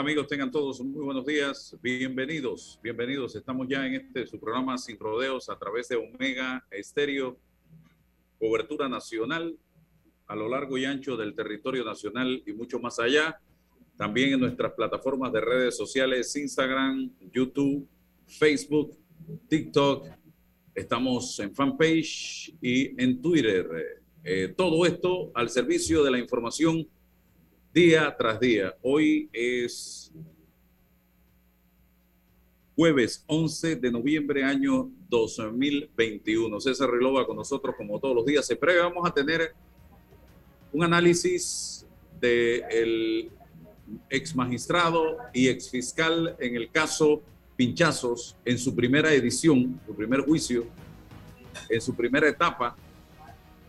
Amigos? Tengan todos muy buenos días. Bienvenidos, bienvenidos. Estamos ya en este su programa Sin Rodeos a través de Omega Estéreo, cobertura nacional a lo largo y ancho del territorio nacional y mucho más allá. También en nuestras plataformas de redes sociales, Instagram, YouTube, Facebook, TikTok. Estamos en fanpage y en Twitter. Eh, todo esto al servicio de la información día tras día. Hoy es jueves 11 de noviembre año 2021. César Relova con nosotros como todos los días. Se prevé, vamos a tener un análisis del ex magistrado y ex fiscal en el caso Pinchazos en su primera edición, su primer juicio, en su primera etapa.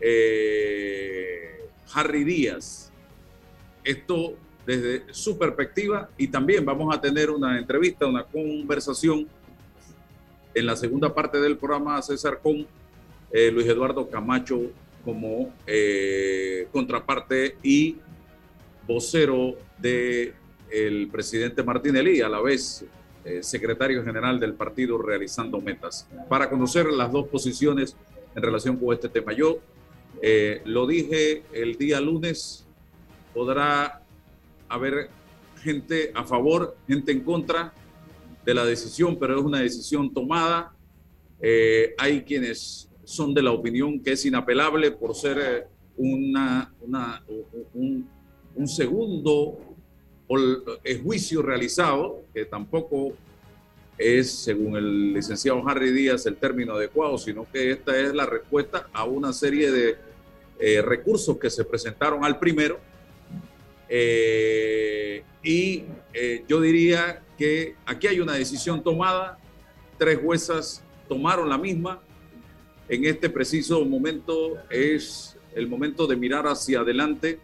Eh, Harry Díaz, esto desde su perspectiva y también vamos a tener una entrevista, una conversación en la segunda parte del programa César con eh, Luis Eduardo Camacho como eh, contraparte y vocero de el presidente Martinelli, a la vez eh, secretario general del partido realizando metas, para conocer las dos posiciones en relación con este tema. Yo lo dije el día lunes, podrá haber gente a favor, gente en contra de la decisión, pero es una decisión tomada. Eh, hay quienes son de la opinión que es inapelable por ser eh, una, un, segundo juicio realizado, que tampoco es, según el licenciado Harry Díaz, el término adecuado, sino que esta es la respuesta a una serie de eh, recursos que se presentaron al primero eh, y eh, yo diría que aquí hay una decisión tomada, tres juezas tomaron la misma. En este preciso momento es el momento de mirar hacia adelante.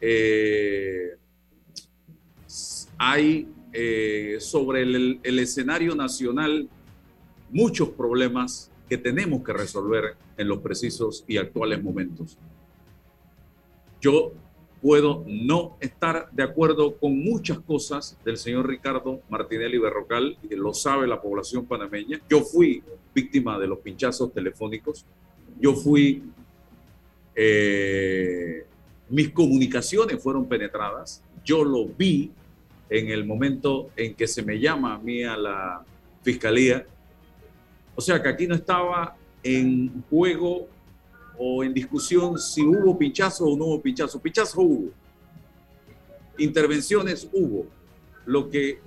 Eh, hay sobre el, el escenario nacional muchos problemas que tenemos que resolver en los precisos y actuales momentos. Yo puedo no estar de acuerdo con muchas cosas del señor Ricardo Martinelli Berrocal, y lo sabe la población panameña. Yo fui víctima de los pinchazos telefónicos. Yo fui, eh, mis comunicaciones fueron penetradas. Yo lo vi en el momento en que se me llama a mí a la fiscalía. O sea que aquí no estaba en juego o en discusión si hubo pinchazo o no hubo pinchazo. Pinchazo hubo. intervenciones hubo. Lo que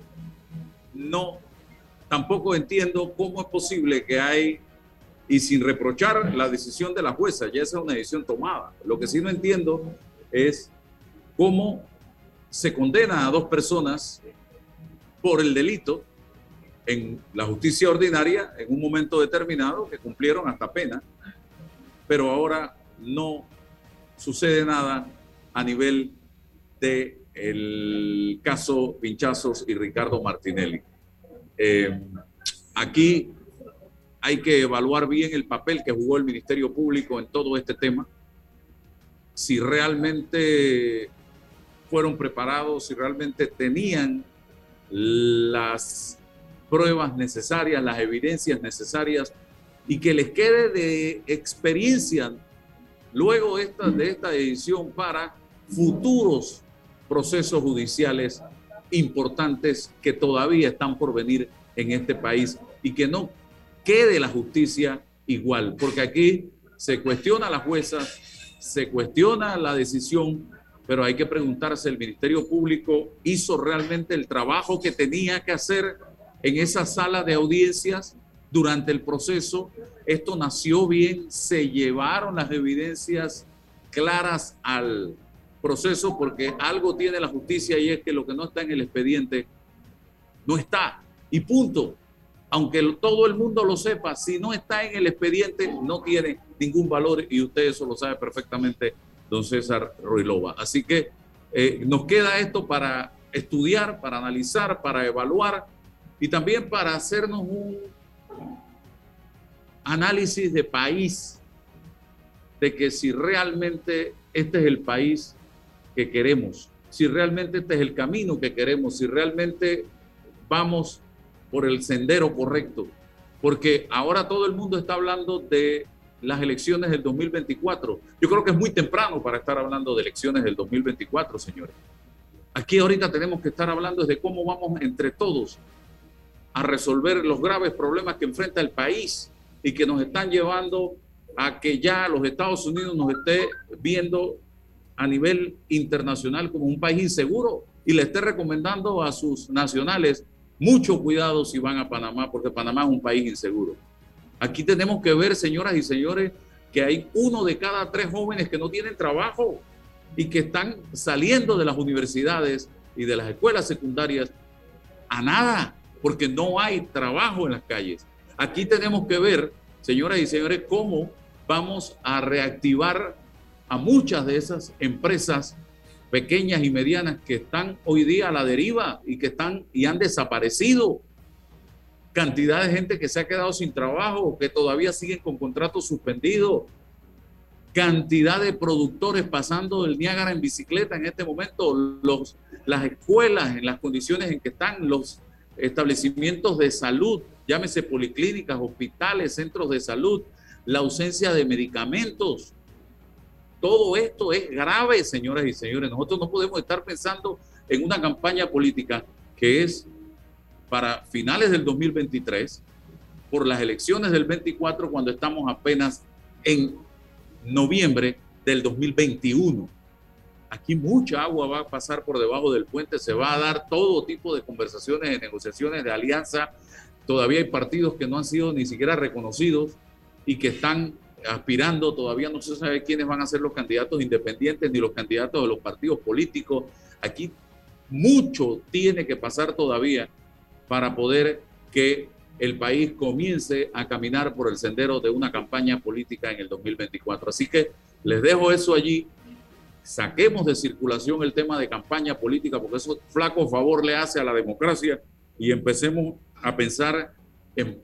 no, tampoco entiendo cómo es posible que hay, y sin reprochar la decisión de la jueza, ya esa es una decisión tomada. Lo que sí no entiendo es cómo se condena a dos personas por el delito en la justicia ordinaria en un momento determinado que cumplieron hasta pena, pero ahora no sucede nada a nivel de el caso Pinchazos y Ricardo Martinelli. Eh, aquí hay que evaluar bien el papel que jugó el Ministerio Público en todo este tema, si realmente fueron preparados, si realmente tenían las pruebas necesarias, las evidencias necesarias y que les quede de experiencia luego esta, de esta decisión para futuros procesos judiciales importantes que todavía están por venir en este país y que no quede la justicia igual, porque aquí se cuestiona la jueza, se cuestiona la decisión, pero hay que preguntarse, ¿el Ministerio Público hizo realmente el trabajo que tenía que hacer en esa sala de audiencias durante el proceso? Esto nació bien, se llevaron las evidencias claras al proceso porque algo tiene la justicia y es que lo que no está en el expediente no está. Y punto. Aunque todo el mundo lo sepa, si no está en el expediente no tiene ningún valor y usted eso lo sabe perfectamente, don César Ruilova. Así que eh, nos queda esto para estudiar, para analizar, para evaluar y también para hacernos un análisis de país, de que si realmente este es el país que queremos, si realmente este es el camino que queremos, si realmente vamos por el sendero correcto, porque ahora todo el mundo está hablando de las elecciones del 2024. Yo creo que es muy temprano para estar hablando de elecciones del 2024, señores. Aquí ahorita tenemos que estar hablando de cómo vamos entre todos a resolver los graves problemas que enfrenta el país y que nos están llevando a que ya los Estados Unidos nos esté viendo a nivel internacional como un país inseguro y le esté recomendando a sus nacionales mucho cuidado si van a Panamá, porque Panamá es un país inseguro. Aquí tenemos que ver, señoras y señores, que hay uno de cada tres jóvenes que no tienen trabajo y que están saliendo de las universidades y de las escuelas secundarias a nada porque no hay trabajo en las calles. Aquí tenemos que ver, señoras y señores, cómo vamos a reactivar a muchas de esas empresas pequeñas y medianas que están hoy día a la deriva y que están y han desaparecido. Cantidad de gente que se ha quedado sin trabajo, que todavía siguen con contratos suspendidos. Cantidad de productores pasando del Niágara en bicicleta en este momento. Los, las escuelas en las condiciones en que están, los establecimientos de salud, llámese policlínicas, hospitales, centros de salud, la ausencia de medicamentos. Todo esto es grave, señoras y señores. Nosotros no podemos estar pensando en una campaña política que es para finales del 2023, por las elecciones del 24, cuando estamos apenas en noviembre del 2021. Aquí mucha agua va a pasar por debajo del puente, se va a dar todo tipo de conversaciones, de negociaciones, de alianza. Todavía hay partidos que no han sido ni siquiera reconocidos y que están aspirando, todavía no se sabe quiénes van a ser los candidatos independientes ni los candidatos de los partidos políticos. Aquí mucho tiene que pasar todavía para poder que el país comience a caminar por el sendero de una campaña política en el 2024. Así que les dejo eso allí saquemos de circulación el tema de campaña política, porque eso flaco favor le hace a la democracia y empecemos a pensar en,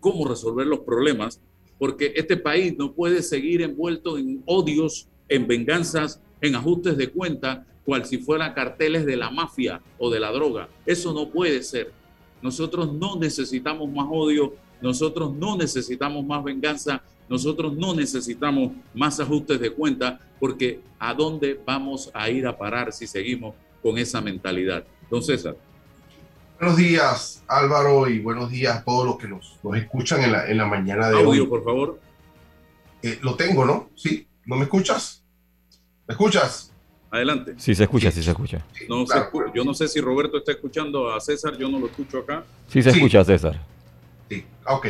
cómo resolver los problemas, porque este país no puede seguir envuelto en odios, en venganzas, en ajustes de cuenta, cual si fueran carteles de la mafia o de la droga. Eso no puede ser. Nosotros no necesitamos más odio, nosotros no necesitamos más venganza, nosotros no necesitamos más ajustes de cuenta porque ¿a dónde vamos a ir a parar si seguimos con esa mentalidad? Don César. Buenos días, Álvaro, y buenos días a todos los que nos, escuchan en la, en la mañana de Audio, hoy. por favor. Eh, lo tengo, ¿no? ¿Sí? ¿No me escuchas? ¿Me escuchas? Adelante. Sí, se escucha, sí, se escucha. No yo no sé si Roberto está escuchando a César, yo no lo escucho acá. Sí, se escucha, César. Sí, ok.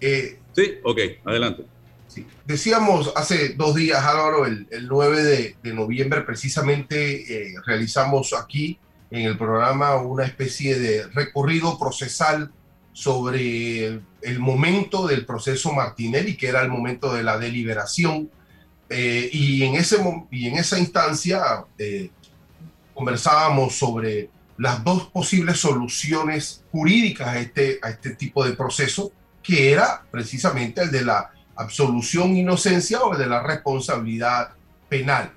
Eh, sí, ok, adelante. Sí. Decíamos hace dos días, Álvaro, el, 9 de, noviembre, precisamente eh, realizamos aquí en el programa una especie de recorrido procesal sobre el momento del proceso Martinelli, que era el momento de la deliberación. Eh, y, en ese, y en esa instancia eh, conversábamos sobre las dos posibles soluciones jurídicas a este, a este tipo de proceso, que era precisamente el de la absolución inocencia o el de la responsabilidad penal.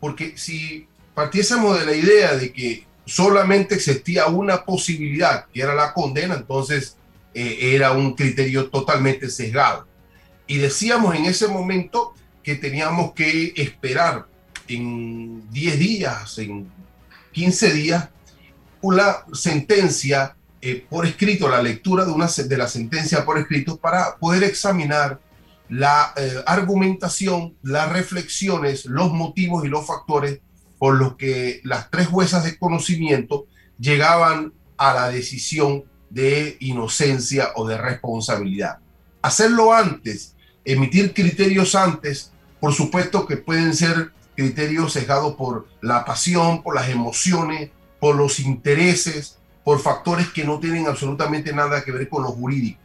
Porque si partiésemos de la idea de que solamente existía una posibilidad, que era la condena, entonces eh, era un criterio totalmente sesgado. Y decíamos en ese momento que teníamos que esperar en 10 días, en 15 días, una sentencia eh, por escrito, la lectura de, una, de la sentencia por escrito para poder examinar la eh, argumentación, las reflexiones, los motivos y los factores por los que las tres juezas de conocimiento llegaban a la decisión de inocencia o de responsabilidad. Hacerlo antes, emitir criterios antes, por supuesto que pueden ser criterios sesgados por la pasión, por las emociones, por los intereses, por factores que no tienen absolutamente nada que ver con lo jurídico.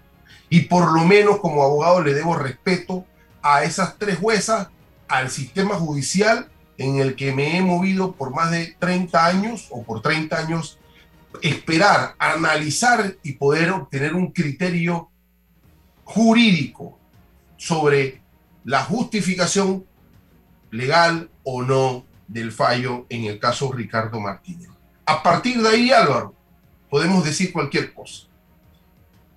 Y por lo menos como abogado le debo respeto a esas tres juezas, al sistema judicial en el que me he movido por más de 30 años o por 30 años, esperar, analizar y poder obtener un criterio jurídico sobre la justificación legal o no del fallo en el caso Ricardo Martínez. A partir de ahí, Álvaro, podemos decir cualquier cosa.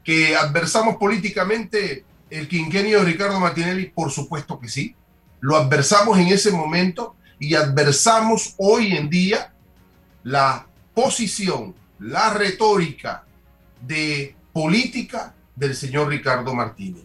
Que adversamos políticamente el quinquenio de Ricardo Martinelli, por supuesto que sí. Lo adversamos en ese momento y adversamos hoy en día la posición, la retórica de política del señor Ricardo Martínez.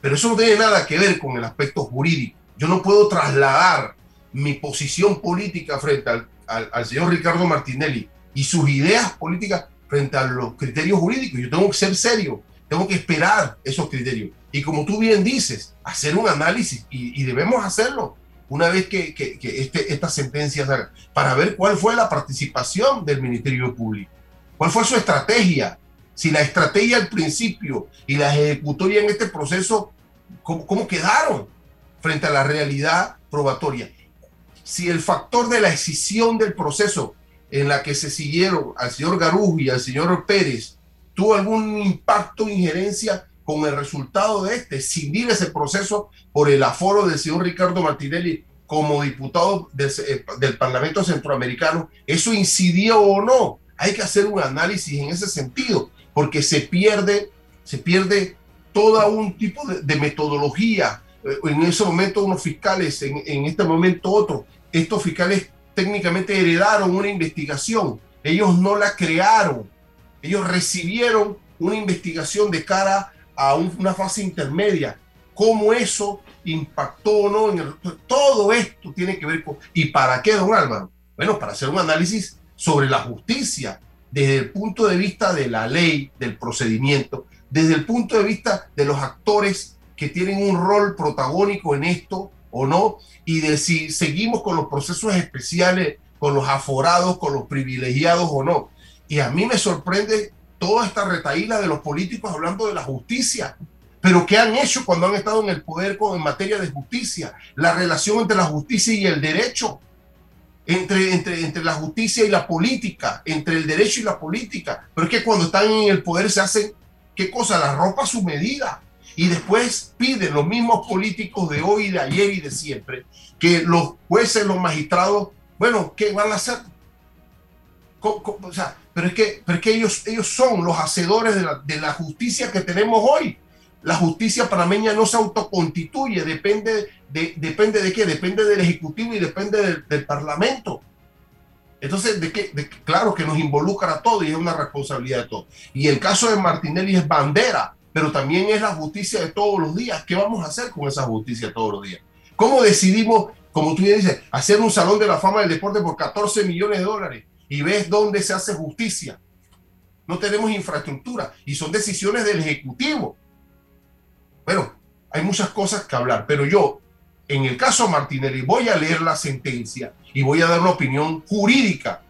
Pero eso no tiene nada que ver con el aspecto jurídico. Yo no puedo trasladar mi posición política frente al, al, señor Ricardo Martinelli y sus ideas políticas frente a los criterios jurídicos. Yo tengo que ser serio, tengo que esperar esos criterios. Y como tú bien dices, hacer un análisis y, y debemos hacerlo una vez que, que, este, esta sentencia salga, para ver cuál fue la participación del Ministerio Público, cuál fue su estrategia, si la estrategia al principio y la ejecutoria en este proceso, cómo, quedaron frente a la realidad probatoria. Si el factor de la decisión del proceso en la que se siguieron al señor Garujo y al señor Pérez tuvo algún impacto, injerencia con el resultado de este, civil ese proceso por el aforo del señor Ricardo Martinelli como diputado eh, del, Parlamento Centroamericano, ¿eso incidió o no? Hay que hacer un análisis en ese sentido, porque se pierde, se pierde todo un tipo de, metodología. Eh, en ese momento unos fiscales, en, en este momento otro. Estos fiscales técnicamente heredaron una investigación, ellos no la crearon, ellos recibieron una investigación de cara a una fase intermedia, cómo eso impactó o no en el, todo esto tiene que ver con y para qué don Álvaro bueno para hacer un análisis sobre la justicia desde el punto de vista de la ley del procedimiento desde el punto de vista de los actores que tienen un rol protagónico en esto o no y de si seguimos con los procesos especiales con los aforados con los privilegiados o no. Y a mí me sorprende toda esta retaíla de los políticos hablando de la justicia. Pero ¿qué han hecho cuando han estado en el poder con, en materia de justicia? La relación entre la justicia y el derecho, entre, entre, entre la justicia y la política, entre el derecho y la política. Pero es que cuando están en el poder se hacen, ¿qué cosa? La ropa a su medida. Y después piden los mismos políticos de hoy, de ayer y de siempre, que los jueces, los magistrados, bueno, ¿qué van a hacer? O sea, pero es que, pero que ellos, ellos son los hacedores de la, de la, justicia que tenemos hoy. La justicia panameña no se autoconstituye, depende de, depende de qué, depende del Ejecutivo y depende del, Parlamento. Entonces, de qué, de, claro que nos involucra a todos y es una responsabilidad de todos. Y el caso de Martinelli es bandera, pero también es la justicia de todos los días. ¿Qué vamos a hacer con esa justicia todos los días? ¿Cómo decidimos como tú dices, hacer un salón de la fama del deporte por 14 millones de dólares y ves dónde se hace justicia. No tenemos infraestructura y son decisiones del Ejecutivo. Bueno, hay muchas cosas que hablar, pero yo, en el caso Martinelli, voy a leer la sentencia y voy a dar una opinión jurídica,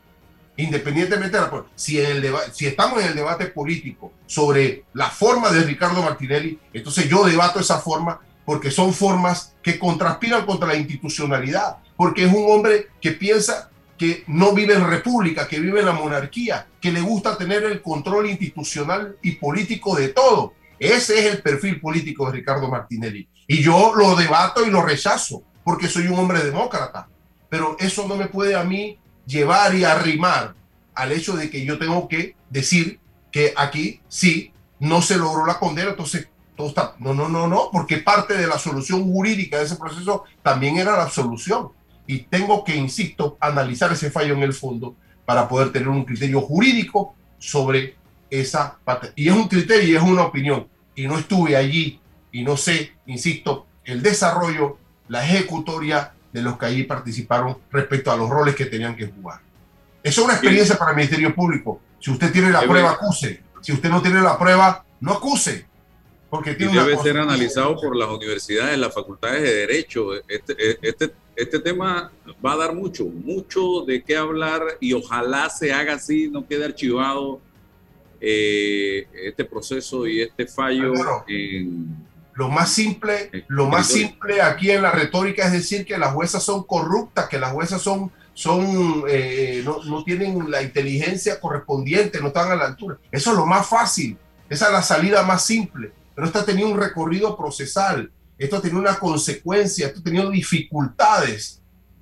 independientemente de la... Si, en el si estamos en el debate político sobre la forma de Ricardo Martinelli, entonces yo debato esa forma porque son formas que contraspiran contra la institucionalidad, porque es un hombre que piensa que no vive en república, que vive en la monarquía, que le gusta tener el control institucional y político de todo. Ese es el perfil político de Ricardo Martinelli. Y yo lo debato y lo rechazo, porque soy un hombre demócrata. Pero eso no me puede a mí llevar y arrimar al hecho de que yo tengo que decir que aquí sí no se logró la condena, entonces todo está. No, no, no, no, porque parte de la solución jurídica de ese proceso también era la absolución. Y tengo que, insisto, analizar ese fallo en el fondo para poder tener un criterio jurídico sobre esa. Y es un criterio y es una opinión. Y no estuve allí y no sé, insisto, el desarrollo, la ejecutoria de los que allí participaron respecto a los roles que tenían que jugar. Eso es una experiencia para el Ministerio Público. Si usted tiene la prueba, acuse. Si usted no tiene la prueba, no acuse. Porque tiene debe ser analizado por las universidades, las facultades de Derecho. Este, este, este tema va a dar mucho, mucho de qué hablar y ojalá se haga así, no quede archivado eh, este proceso y este fallo en lo más simple, lo más simple aquí en la retórica es decir que las juezas son corruptas, que las juezas son, son eh, no, no, tienen la inteligencia correspondiente, no están a la altura. Eso es lo más fácil, esa es la salida más simple. Pero esto ha tenido un recorrido procesal, esto tenido una consecuencia, esto ha tenido dificultades.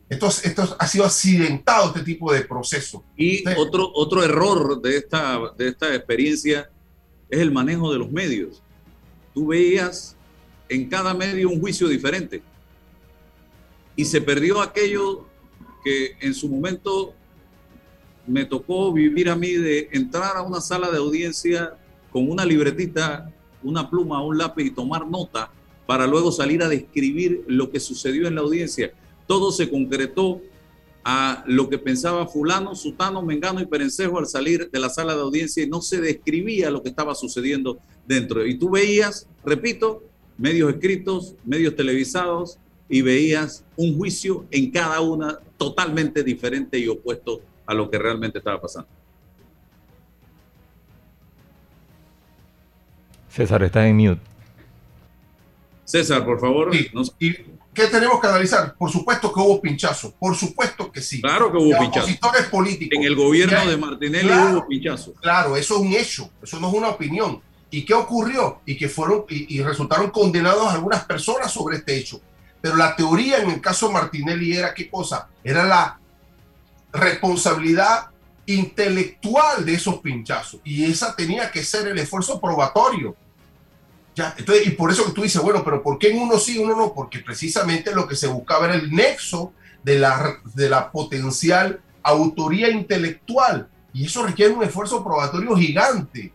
Esto, esto ha sido accidentado este tipo de proceso. Y otro, otro error de esta, de esta experiencia es el manejo de los medios. Tú veías en cada medio un juicio diferente. Y se perdió aquello que en su momento me tocó vivir a mí de entrar a una sala de audiencia con una libretita, una pluma, un lápiz y tomar nota para luego salir a describir lo que sucedió en la audiencia. Todo se concretó a lo que pensaba fulano, sutano, mengano y perencejo al salir de la sala de audiencia y no se describía lo que estaba sucediendo dentro. Y tú veías, repito, medios escritos, medios televisados, y veías un juicio en cada una totalmente diferente y opuesto a lo que realmente estaba pasando. César está en mute. César, por favor. ¿Y qué tenemos que analizar? Por supuesto que hubo pinchazo. Por supuesto que sí. Claro que hubo pinchazo. políticos. En el gobierno de Martinelli hubo pinchazo. Claro, eso es un hecho. Eso no es una opinión. ¿Y qué ocurrió? Y que fueron y, resultaron condenados algunas personas sobre este hecho. Pero la teoría en el caso Martinelli era qué cosa? Era la responsabilidad intelectual de esos pinchazos. Y esa tenía que ser el esfuerzo probatorio. Ya, entonces, y por eso que tú dices, bueno, pero ¿por qué en uno sí, uno no? Porque precisamente lo que se buscaba era el nexo de la, de la potencial autoría intelectual. Y eso requiere un esfuerzo probatorio gigante,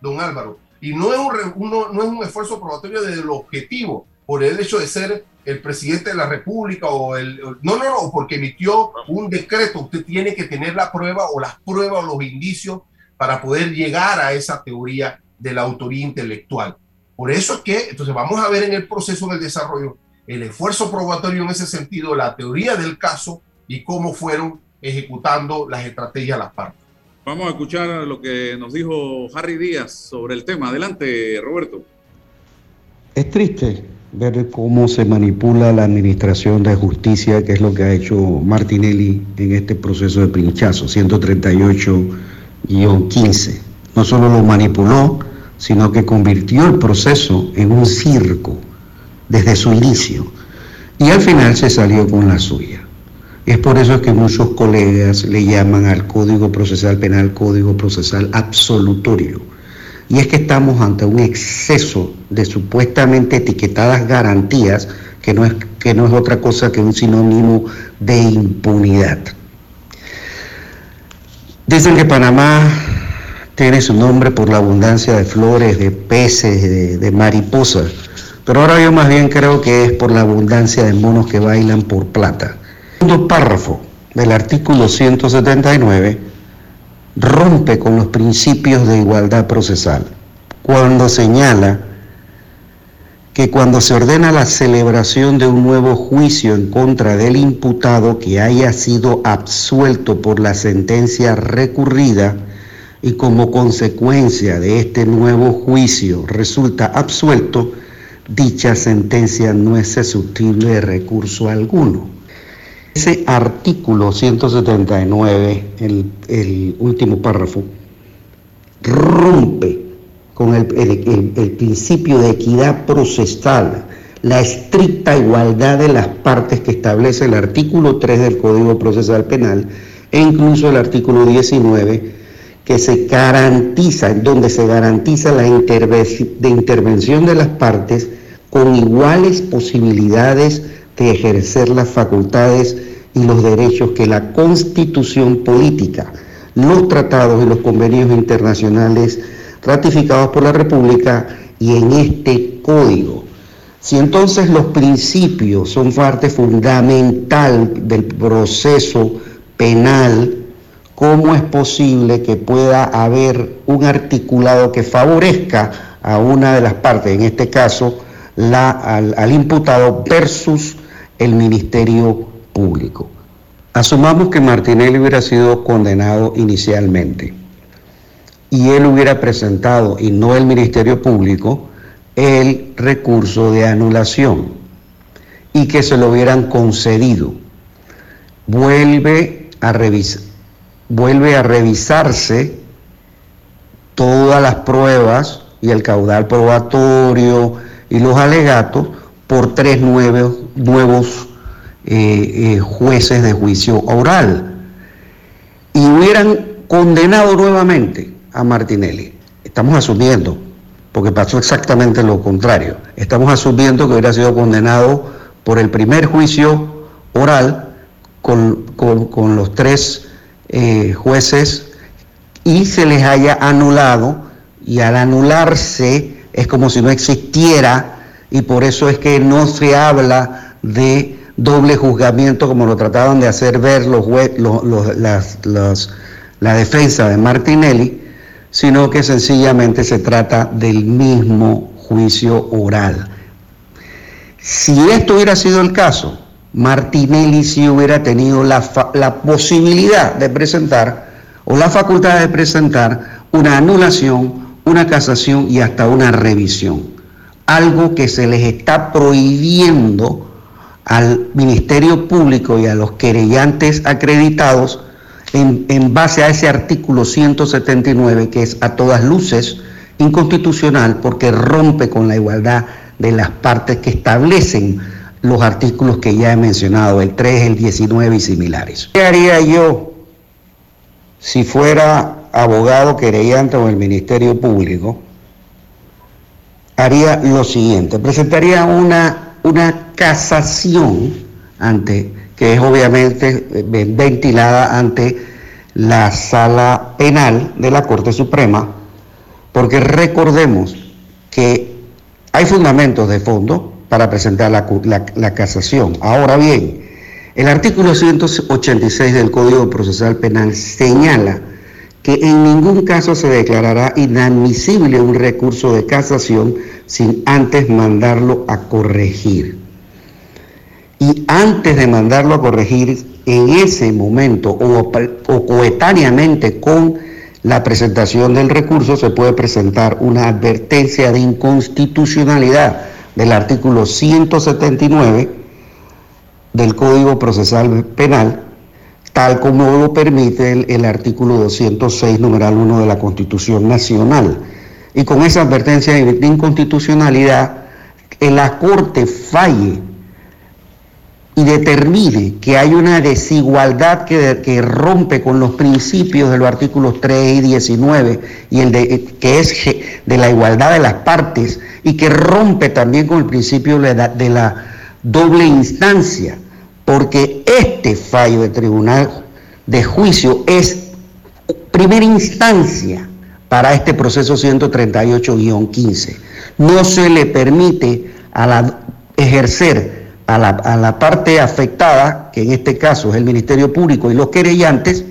don Álvaro. Y no es un, no es un esfuerzo probatorio del objetivo, por el hecho de ser el presidente de la República o el... No, no, no, porque emitió un decreto. Usted tiene que tener la prueba o las pruebas o los indicios para poder llegar a esa teoría de la autoría intelectual. Por eso es que, entonces vamos a ver en el proceso del desarrollo el esfuerzo probatorio en ese sentido, la teoría del caso y cómo fueron ejecutando las estrategias las partes. Vamos a escuchar lo que nos dijo Harry Díaz sobre el tema. Adelante, Roberto. Es triste ver cómo se manipula la administración de justicia, que es lo que ha hecho Martinelli en este proceso de pinchazo, 138-15. No solo lo manipuló, sino que convirtió el proceso en un circo desde su inicio. Y al final se salió con la suya. Es por eso que muchos colegas le llaman al Código Procesal Penal Código Procesal Absolutorio. Y es que estamos ante un exceso de supuestamente etiquetadas garantías que no es, que no es otra cosa que un sinónimo de impunidad. Dicen que Panamá tiene su nombre por la abundancia de flores, de peces, de mariposas, Pero ahora yo más bien creo que es por la abundancia de monos que bailan por plata. El segundo párrafo del artículo 179 rompe con los principios de igualdad procesal cuando señala que cuando se ordena la celebración de un nuevo juicio en contra del imputado que haya sido absuelto por la sentencia recurrida y como consecuencia de este nuevo juicio resulta absuelto, dicha sentencia no es susceptible de recurso alguno. Ese artículo 179, el, el último párrafo, rompe con el, principio de equidad procesal, la estricta igualdad de las partes que establece el artículo 3 del Código Procesal Penal e incluso el artículo 19 que se garantiza, donde se garantiza la de intervención de las partes con iguales posibilidades de ejercer las facultades y los derechos que la constitución política, los tratados y los convenios internacionales ratificados por la República y en este código. Si entonces los principios son parte fundamental del proceso penal, ¿cómo es posible que pueda haber un articulado que favorezca a una de las partes, en este caso al, al imputado versus el Ministerio Público? Asumamos que Martinelli hubiera sido condenado inicialmente y él hubiera presentado, y no el Ministerio Público, el recurso de anulación y que se lo hubieran concedido. Vuelve a, vuelve a revisarse todas las pruebas y el caudal probatorio y los alegatos por tres nuevos, nuevos eh, eh, jueces de juicio oral. Y hubieran condenado nuevamente a Martinelli. Estamos asumiendo, porque pasó exactamente lo contrario. Estamos asumiendo que hubiera sido condenado por el primer juicio oral con, los tres eh, jueces y se les haya anulado y al anularse es como si no existiera y por eso es que no se habla de doble juzgamiento como lo trataban de hacer ver los, los, la defensa de Martinelli, sino que sencillamente se trata del mismo juicio oral. Si esto hubiera sido el caso, Martinelli sí hubiera tenido la, la posibilidad de presentar o la facultad de presentar una anulación, una casación y hasta una revisión. Algo que se les está prohibiendo al Ministerio Público y a los querellantes acreditados en, base a ese artículo 179 que es a todas luces inconstitucional porque rompe con la igualdad de las partes que establecen los artículos que ya he mencionado, el 3, el 19 y similares. ¿Qué haría yo si fuera abogado querellante o el Ministerio Público? Haría lo siguiente, presentaría una, una casación ante que es obviamente eh, ventilada ante la sala penal de la Corte Suprema, porque recordemos que hay fundamentos de fondo para presentar la, casación. Ahora bien, el artículo 186 del Código Procesal Penal señala que en ningún caso se declarará inadmisible un recurso de casación sin antes mandarlo a corregir y antes de mandarlo a corregir en ese momento o, coetáneamente con la presentación del recurso se puede presentar una advertencia de inconstitucionalidad del artículo 179 del Código Procesal Penal, tal como lo permite el, artículo 206, numeral 1 de la Constitución Nacional. Y con esa advertencia de inconstitucionalidad, la Corte falle y determine que hay una desigualdad que, rompe con los principios de los artículos 3 y 19 y el de, que es de la igualdad de las partes y que rompe también con el principio de la, de la doble instancia, porque este fallo de tribunal de juicio es primera instancia para este proceso 138-15. No se le permite a la, ejercer a la, a la parte afectada, que en este caso es el Ministerio Público y los querellantes,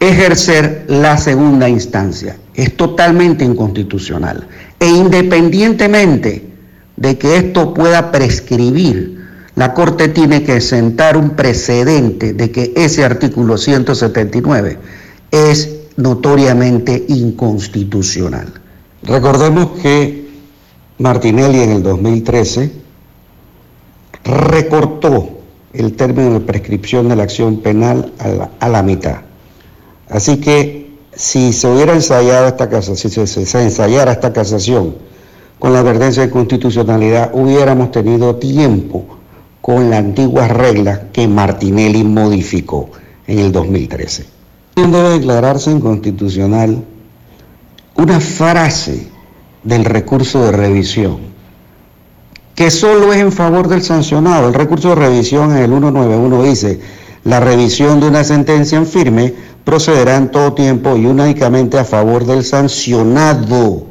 ejercer la segunda instancia. Es totalmente inconstitucional. E independientemente de que esto pueda prescribir, la Corte tiene que sentar un precedente de que ese artículo 179 es notoriamente inconstitucional. Recordemos que Martinelli en el 2013 recortó el término de prescripción de la acción penal a la, a la mitad. Así que si se hubiera ensayado esta casación, si se, se, ensayara esta casación con la advertencia de constitucionalidad, hubiéramos tenido tiempo con las antiguas reglas que Martinelli modificó en el 2013. Debe declararse inconstitucional una frase del recurso de revisión que solo es en favor del sancionado. El recurso de revisión en el 191 dice, la revisión de una sentencia en firme procederá en todo tiempo y únicamente a favor del sancionado.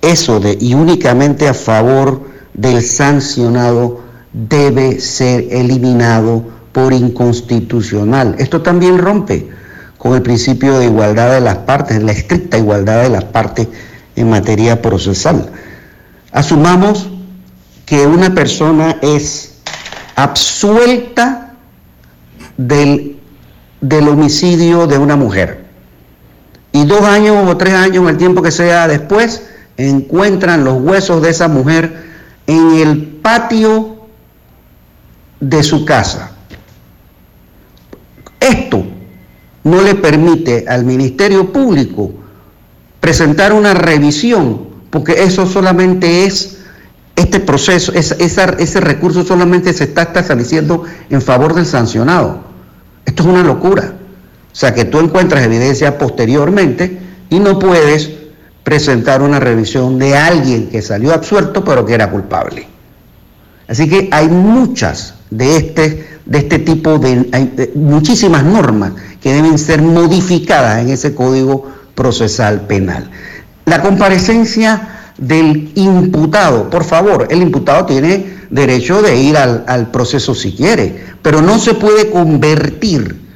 Eso de y únicamente a favor del sancionado debe ser eliminado por inconstitucional. Esto también rompe con el principio de igualdad de las partes, la estricta igualdad de las partes en materia procesal. Asumamos que una persona es absuelta del, del homicidio de una mujer y dos años o tres años, el tiempo que sea después, encuentran los huesos de esa mujer en el patio de su casa. Esto no le permite al Ministerio Público presentar una revisión, porque eso solamente es, este proceso, ese recurso solamente se está estableciendo en favor del sancionado. Esto es una locura. O sea, que tú encuentras evidencia posteriormente y no puedes presentar una revisión de alguien que salió absuelto pero que era culpable. Así que hay muchas de este, de este tipo de, de muchísimas normas que deben ser modificadas en ese código procesal penal. La comparecencia del imputado, por favor, el imputado tiene derecho de ir al, al proceso si quiere, pero no se puede convertir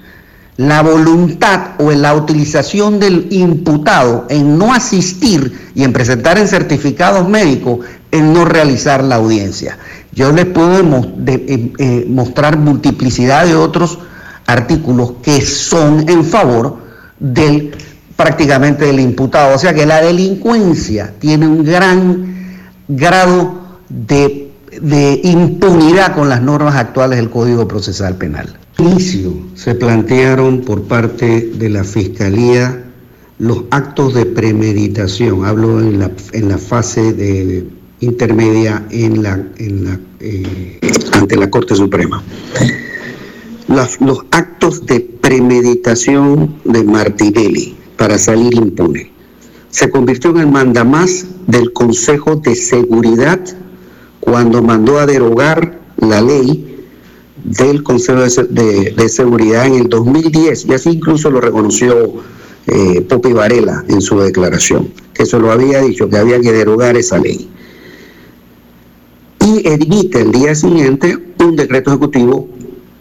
la voluntad o en la utilización del imputado en no asistir y en presentar en certificados médicos en no realizar la audiencia. Yo les puedo eh, eh, mostrar multiplicidad de otros artículos que son en favor del prácticamente del imputado. O sea que la delincuencia tiene un gran grado de, impunidad con las normas actuales del Código Procesal Penal. Al inicio se plantearon por parte de la Fiscalía los actos de premeditación, hablo en la, en la fase de intermedia en la, en la, eh, ante la Corte Suprema. Los actos de premeditación de Martinelli para salir impune. Se convirtió en el mandamás del Consejo de Seguridad cuando mandó a derogar la ley del Consejo de, de, Seguridad en el 2010 y así incluso lo reconoció eh, Popi Varela en su declaración, que eso lo había dicho, que había que derogar esa ley y emite el día siguiente un decreto ejecutivo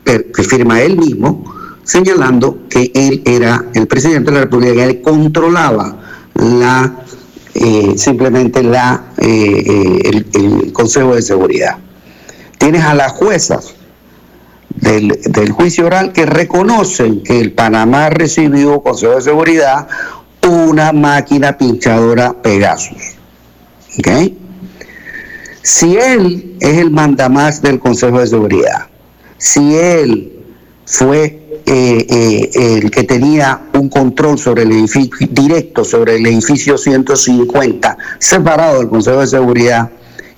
que firma él mismo, señalando que él era el presidente de la República, que él controlaba la eh, simplemente la eh, eh, el, Consejo de Seguridad. Tienes a las juezas del, del, juicio oral que reconocen que el Panamá recibió Consejo de Seguridad una máquina pinchadora Pegasus. ¿Okay? Si él es el mandamás del Consejo de Seguridad, si él fue eh, eh, el que tenía un control sobre el edificio, directo sobre el edificio 150, separado del Consejo de Seguridad,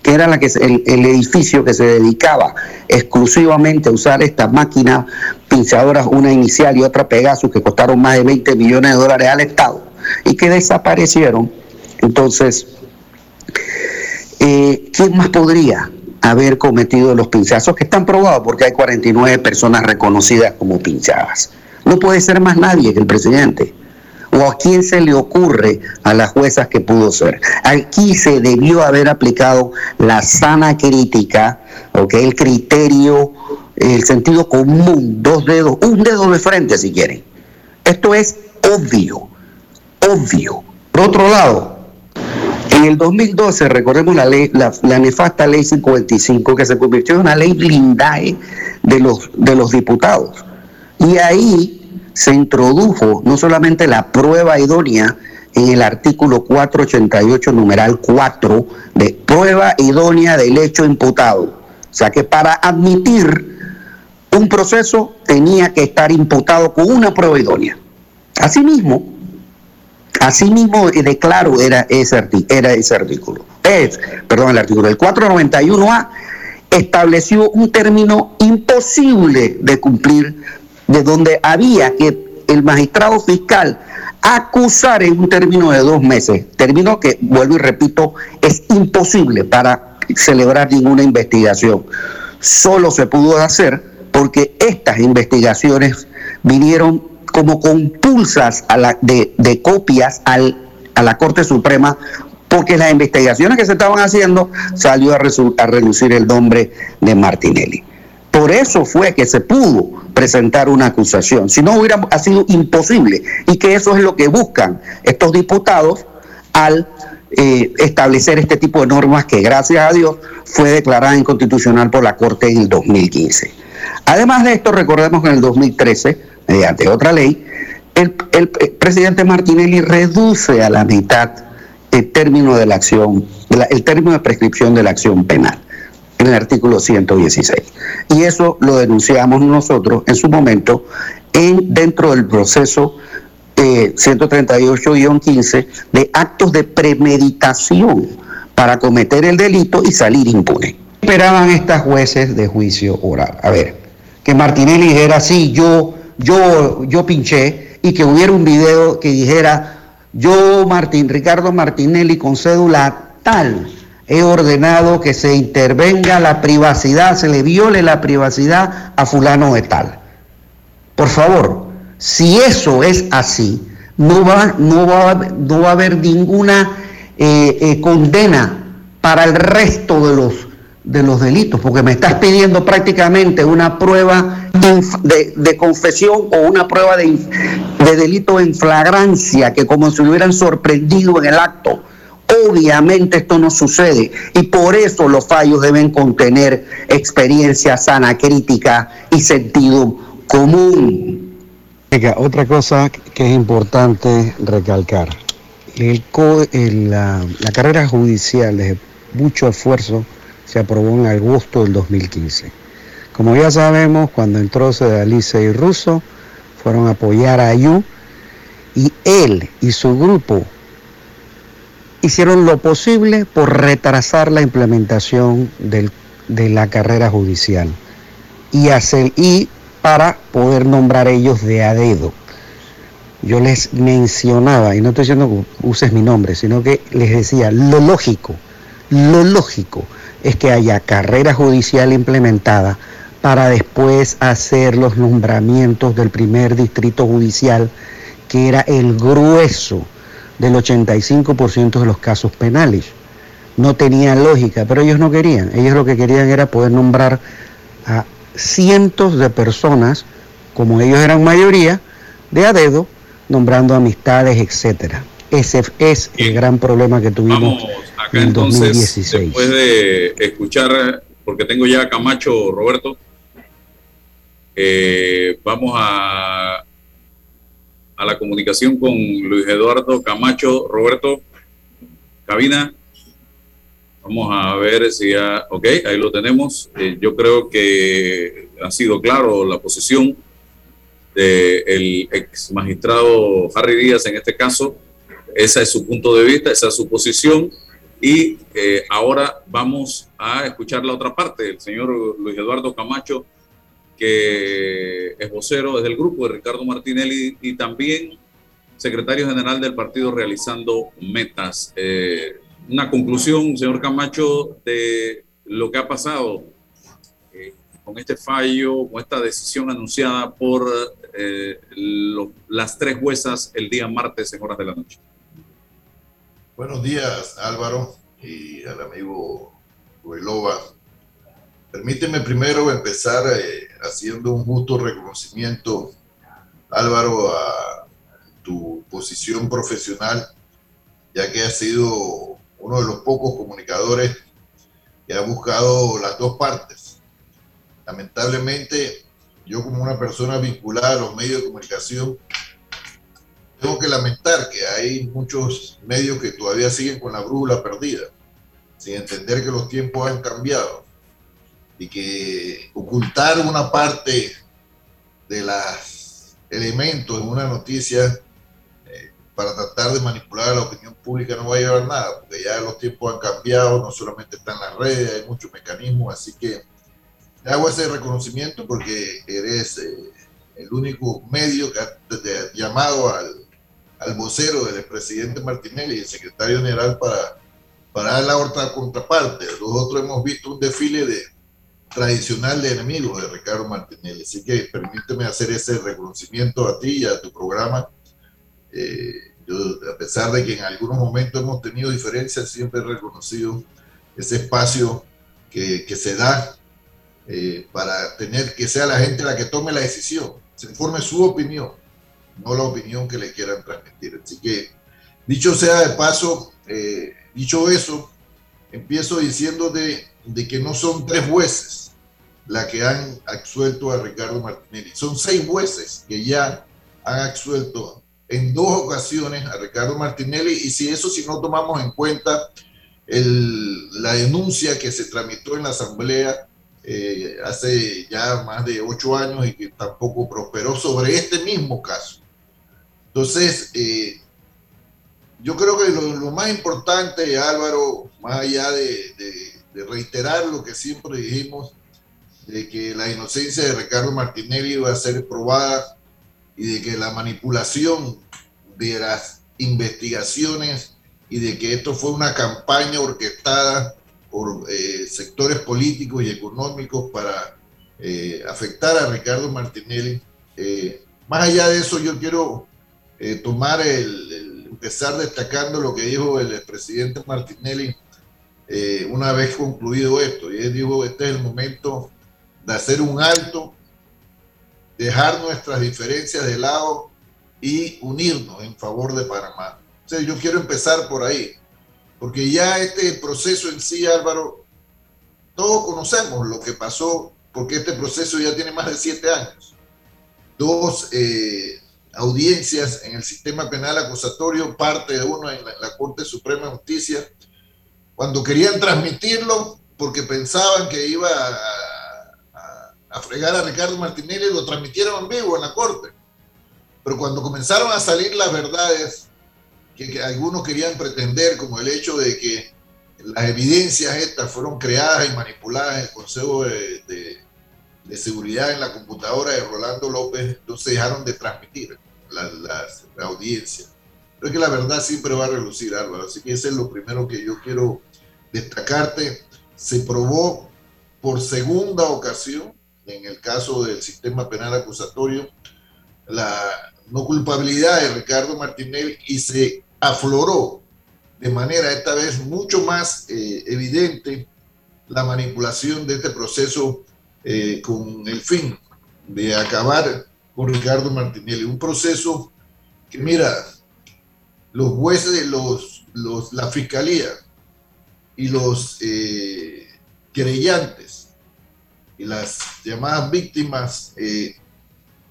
que era la que, el, edificio que se dedicaba exclusivamente a usar estas máquinas pinchadoras, una inicial y otra Pegasus, que costaron más de 20 millones de dólares al Estado y que desaparecieron. Entonces, eh, ¿quién más podría haber cometido los pinchazos que están probados? Porque hay 49 personas reconocidas como pinchadas. No puede ser más nadie que el presidente. o a quién se le ocurre a las juezas que pudo ser. Aquí se debió haber aplicado la sana crítica, ¿okay? el criterio, el sentido común, dos dedos, un dedo de frente si quieren. Esto es obvio, obvio. Por otro lado, en el 2012, recordemos la, ley, la, nefasta ley 55, que se convirtió en una ley blindaje de los, de los diputados. Y ahí se introdujo no solamente la prueba idónea en el artículo 488, numeral 4, de prueba idónea del hecho imputado. O sea que para admitir un proceso tenía que estar imputado con una prueba idónea. Asimismo, asimismo declaro era ese, era ese artículo. Es, perdón, el artículo del 491A estableció un término imposible de cumplir, de donde había que el magistrado fiscal acusar en un término de dos meses, término que, vuelvo y repito, es imposible para celebrar ninguna investigación. Solo se pudo hacer porque estas investigaciones vinieron como compulsas de, copias a la Corte Suprema porque las investigaciones que se estaban haciendo salió a, a relucir el nombre de Martinelli. Por eso fue que se pudo presentar una acusación. Si no, hubiera sido imposible. Y que eso es lo que buscan estos diputados al eh, establecer este tipo de normas que, gracias a Dios, fue declarada inconstitucional por la Corte en el 2015. Además de esto, recordemos que en el 2013, mediante otra ley, el, el presidente Martinelli reduce a la mitad el término de la acción, el término de prescripción de la acción penal en el artículo 116. Y eso lo denunciamos nosotros en su momento en, dentro del proceso eh, 138-15 de actos de premeditación para cometer el delito y salir impune. Esperaban estas jueces de juicio oral. A ver, que Martinelli dijera, sí, yo, yo, yo pinché, y que hubiera un video que dijera, yo, Martín, Ricardo Martinelli, con cédula tal, he ordenado que se intervenga la privacidad, se le viole la privacidad a fulano de tal. Por favor, si eso es así, no va, no va, no va a haber ninguna eh, eh, condena para el resto de los, de los delitos, porque me estás pidiendo prácticamente una prueba de, confesión o una prueba de, de delito en flagrancia, que como si hubieran sorprendido en el acto. Obviamente esto no sucede y por eso los fallos deben contener experiencia sana, crítica y sentido común. Otra cosa que es importante recalcar, el, la, la carrera judicial de mucho esfuerzo se aprobó en agosto del 2015. Como ya sabemos, cuando entró Sedalice y Russo, fueron a apoyar a Ayu y él y su grupo hicieron lo posible por retrasar la implementación de la carrera judicial y, hacer, y para poder nombrar ellos de a dedo. Yo les mencionaba, y no estoy diciendo que uses mi nombre, sino que les decía, lo lógico, lo lógico es que haya carrera judicial implementada para después hacer los nombramientos del primer distrito judicial, que era el grueso del 85% de los casos penales. No tenía lógica, pero ellos no querían. Ellos lo que querían era poder nombrar a cientos de personas, como ellos eran mayoría, de a dedo, nombrando amistades, etcétera. Ese es el gran problema que tuvimos en el 2016. Después de escuchar, porque tengo ya a Camacho, Roberto, eh, vamos a, a la comunicación con Luis Eduardo Camacho. Roberto, cabina. Vamos a ver si ya, ok, ahí lo tenemos. Eh, yo creo que ha sido claro la posición del ex magistrado Harry Díaz en este caso. Esa es su punto de vista, esa es su posición. Y eh, ahora vamos a escuchar la otra parte, el señor Luis Eduardo Camacho que es vocero desde el grupo de Ricardo Martinelli y también secretario general del partido realizando metas. Eh, una conclusión, señor Camacho, de lo que ha pasado. Eh, con este fallo, con esta decisión anunciada por las tres juezas el día martes en horas de la noche? Buenos días, Álvaro, y al amigo Ruelova. Permíteme primero empezar eh, haciendo un justo reconocimiento, Álvaro, a tu posición profesional, ya que has sido uno de los pocos comunicadores que ha buscado las dos partes. Lamentablemente, yo como una persona vinculada a los medios de comunicación, tengo que lamentar que hay muchos medios que todavía siguen con la brújula perdida, sin entender que los tiempos han cambiado y que ocultar una parte de los elementos en una noticia eh, para tratar de manipular a la opinión pública no va a llevar nada, porque ya los tiempos han cambiado, no solamente están las redes, hay muchos mecanismos, así que hago ese reconocimiento porque eres eh, el único medio que ha llamado al al vocero del expresidente Martinelli y el secretario general para, para la otra contraparte. Nosotros hemos visto un desfile de, tradicional de enemigos de Ricardo Martinelli. Así que permíteme hacer ese reconocimiento a ti y a tu programa. Eh, yo, a pesar de que en algunos momentos hemos tenido diferencias, siempre he reconocido ese espacio que, que se da eh, para tener que sea la gente la que tome la decisión, se informe su opinión no la opinión que le quieran transmitir. Así que, dicho sea de paso, eh, dicho eso, empiezo diciendo de, que no son tres jueces la que han absuelto a Ricardo Martinelli, son seis jueces que ya han absuelto en dos ocasiones a Ricardo Martinelli y si eso si no tomamos en cuenta la denuncia que se tramitó en la Asamblea eh, hace ya más de ocho años y que tampoco prosperó sobre este mismo caso. Entonces, eh, yo creo que lo, más importante, Álvaro, más allá de, reiterar lo que siempre dijimos, de que la inocencia de Ricardo Martinelli iba a ser probada y de que la manipulación de las investigaciones y de que esto fue una campaña orquestada por eh, sectores políticos y económicos para eh, afectar a Ricardo Martinelli. más allá de eso, yo quiero eh, tomar el, empezar destacando lo que dijo el presidente Martinelli eh, una vez concluido esto. Y él dijo, este es el momento de hacer un alto, dejar nuestras diferencias de lado y unirnos en favor de Panamá. O yo quiero empezar por ahí, porque ya este proceso en sí, Álvaro, todos conocemos lo que pasó, porque este proceso ya tiene más de siete años. Dos eh, audiencias en el sistema penal acusatorio, parte de uno en la, Corte Suprema de Justicia, cuando querían transmitirlo porque pensaban que iba a, a, fregar a Ricardo Martinelli, lo transmitieron en vivo en la Corte. Pero cuando comenzaron a salir las verdades que, algunos querían pretender, como el hecho de que las evidencias estas fueron creadas y manipuladas en el Consejo de, de de seguridad en la computadora de Rolando López, entonces dejaron de transmitir la, audiencia. Creo que la verdad siempre va a relucir, Álvaro. Así que ese es lo primero que yo quiero destacarte. Se probó por segunda ocasión, en el caso del sistema penal acusatorio, la no culpabilidad de Ricardo Martinelli y se afloró de manera esta vez mucho más eh, evidente la manipulación de este proceso eh, con el fin de acabar con Ricardo Martinelli. Un proceso que, mira, los jueces, los, los, la fiscalía y los eh, querellantes y las llamadas víctimas eh,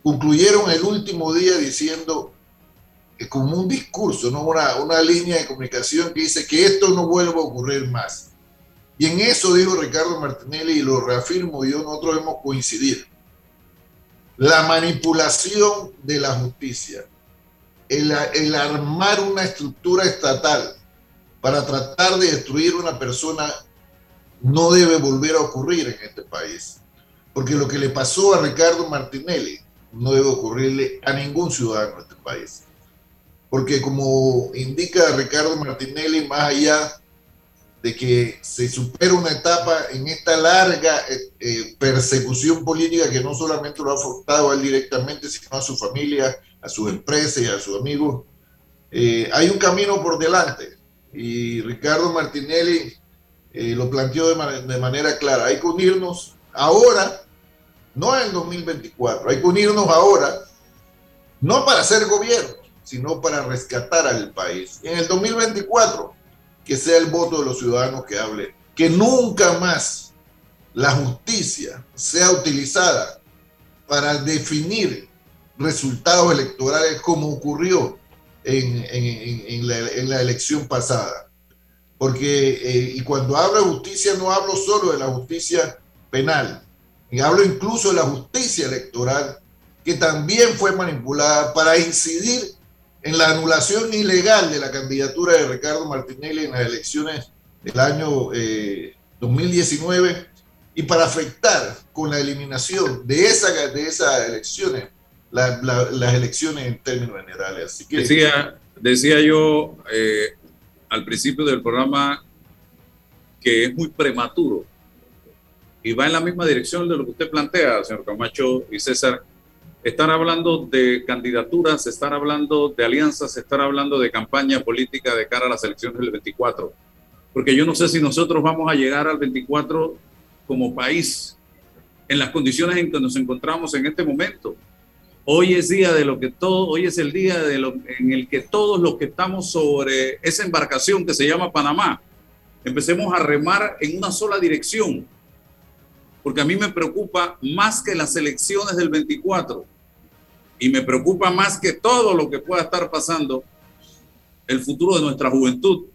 concluyeron el último día diciendo que como un discurso, ¿no? una, una línea de comunicación que dice que esto no vuelva a ocurrir más. Y en eso dijo Ricardo Martinelli, y lo reafirmo yo, nosotros hemos coincidido la manipulación de la justicia, el, armar una estructura estatal para tratar de destruir una persona no debe volver a ocurrir en este país. Porque lo que le pasó a Ricardo Martinelli no debe ocurrirle a ningún ciudadano de este país. Porque como indica Ricardo Martinelli, más allá de que se supera una etapa en esta larga eh, eh, persecución política que no solamente lo ha afectado a él directamente, sino a su familia, a sus empresas y a sus amigos. Eh, hay un camino por delante y Ricardo Martinelli lo planteó de, de, manera clara. Hay que unirnos ahora, no en 2024, hay que unirnos ahora, no para ser gobierno, sino para rescatar al país. En el 2024 que sea el voto de los ciudadanos que hable, que nunca más la justicia sea utilizada para definir resultados electorales como ocurrió en, en, la, elección pasada. Porque, eh, y cuando hablo de justicia, no hablo solo de la justicia penal, y hablo incluso de la justicia electoral, que también fue manipulada para incidir en la anulación ilegal de la candidatura de Ricardo Martinelli en las elecciones del año 2019 eh, y para afectar con la eliminación de, esa, de esas elecciones, las elecciones en términos generales. Decía, decía yo eh, al principio del programa que es muy prematuro y va en la misma dirección de lo que usted plantea, señor Camacho y César, están hablando de candidaturas, están hablando de alianzas, están hablando de campaña política de cara a las elecciones del 24. Porque yo no sé si nosotros vamos a llegar al 24 como país en las condiciones en que nos encontramos en este momento. Hoy es día de lo que todo, hoy es el día de lo, en el que todos los que estamos sobre esa embarcación que se llama Panamá, empecemos a remar en una sola dirección. Porque a mí me preocupa más que las elecciones del 24 y me preocupa más que todo lo que pueda estar pasando el futuro de nuestra juventud,